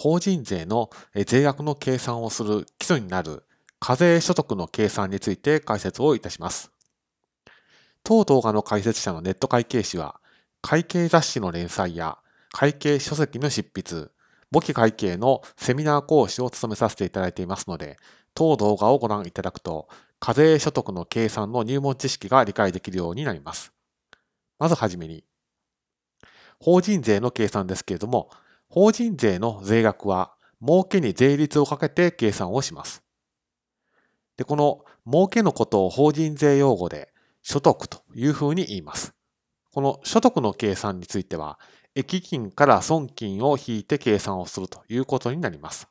法人税の税額の計算をする基礎になる課税所得の計算について解説をいたします。当動画の解説者のネット会計士は、会計雑誌の連載や会計書籍の執筆、簿記会計のセミナー講師を務めさせていただいていますので、当動画をご覧いただくと、課税所得の計算の入門知識が理解できるようになります。まずはじめに、法人税の計算ですけれども、法人税の税額は、儲けに税率をかけて計算をします。で、この儲けのことを法人税用語で所得というふうに言います。この所得の計算については、益金から損金を引いて計算をするということになります。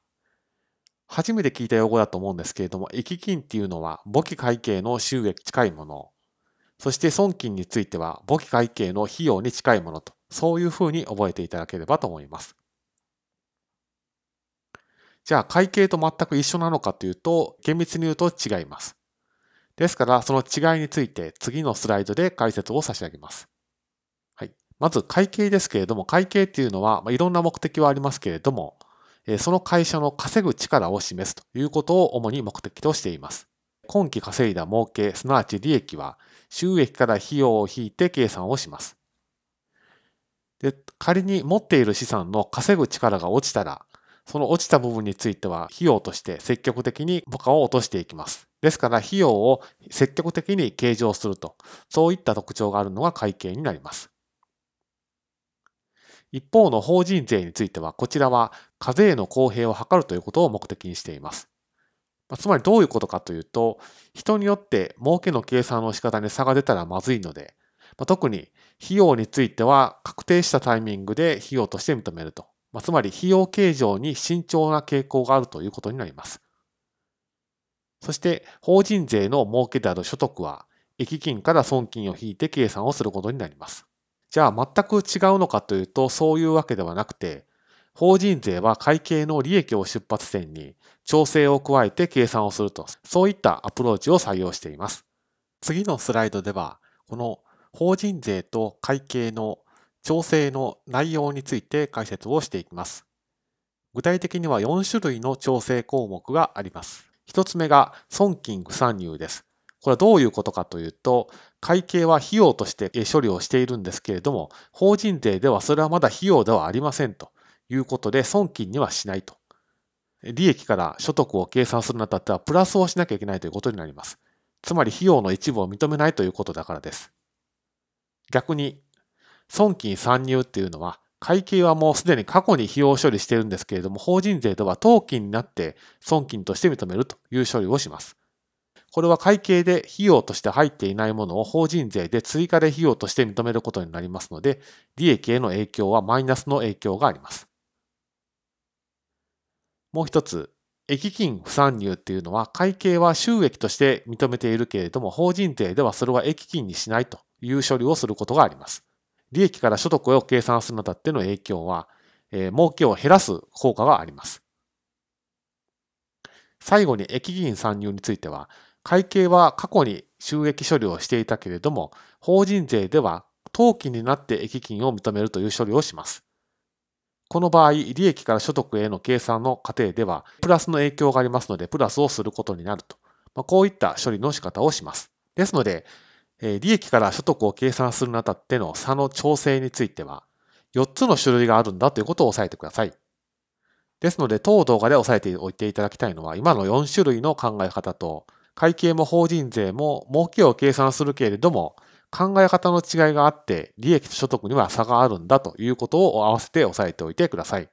初めて聞いた用語だと思うんですけれども、益金っていうのは簿記会計の収益近いもの。そして損金については簿記会計の費用に近いものと、そういうふうに覚えていただければと思います。じゃあ会計と全く一緒なのかというと、厳密に言うと違います。ですから、その違いについて次のスライドで解説を差し上げます。はいまず会計ですけれども、会計っていうのは、まあ、いろんな目的はありますけれども、その会社の稼ぐ力を示すということを主に目的としています。今期稼いだ儲け、すなわち利益は、収益から費用を引いて計算をします。で、仮に持っている資産の稼ぐ力が落ちたら、その落ちた部分については費用として積極的に母価を落としていきます。ですから費用を積極的に計上すると、そういった特徴があるのが会計になります。一方の法人税については、こちらは課税の公平を図るということを目的にしています。つまりどういうことかというと、人によって儲けの計算の仕方に差が出たらまずいので、特に費用については確定したタイミングで費用として認めると。まつまり費用計上に慎重な傾向があるということになります。そして法人税の儲けである所得は、益金から損金を引いて計算をすることになります。じゃあ全く違うのかというとそういうわけではなくて、法人税は会計の利益を出発点に調整を加えて計算をすると、そういったアプローチを採用しています。次のスライドでは、この法人税と会計の調整の内容について解説をしていきます。具体的には4種類の調整項目があります。1つ目が損金不参入です。これはどういうことかというと、会計は費用として処理をしているんですけれども、法人税ではそれはまだ費用ではありませんということで、損金にはしないと。利益から所得を計算するにあたっては、プラスをしなきゃいけないということになります。つまり費用の一部を認めないということだからです。逆に、損金参入っていうのは、会計はもうすでに過去に費用処理しているんですけれども、法人税では当金になって損金として認めるという処理をします。これは会計で費用として入っていないものを法人税で追加で費用として認めることになりますので、利益への影響はマイナスの影響があります。もう一つ、益金不参入っていうのは会計は収益として認めているけれども、法人税ではそれは益金にしないという処理をすることがあります。利益から所得を計算するのだっての影響は、えー、儲けを減らす効果があります。最後に益金参入については、会計は過去に収益処理をしていたけれども、法人税では当期になって益金を認めるという処理をします。この場合、利益から所得への計算の過程では、プラスの影響がありますので、プラスをすることになると。まあ、こういった処理の仕方をします。ですので、利益から所得を計算するにあたっての差の調整については、4つの種類があるんだということを押さえてください。ですので、当動画で押さえておいていただきたいのは、今の4種類の考え方と、会計も法人税も儲けを計算するけれども、考え方の違いがあって、利益と所得には差があるんだということを合わせて押さえておいてください。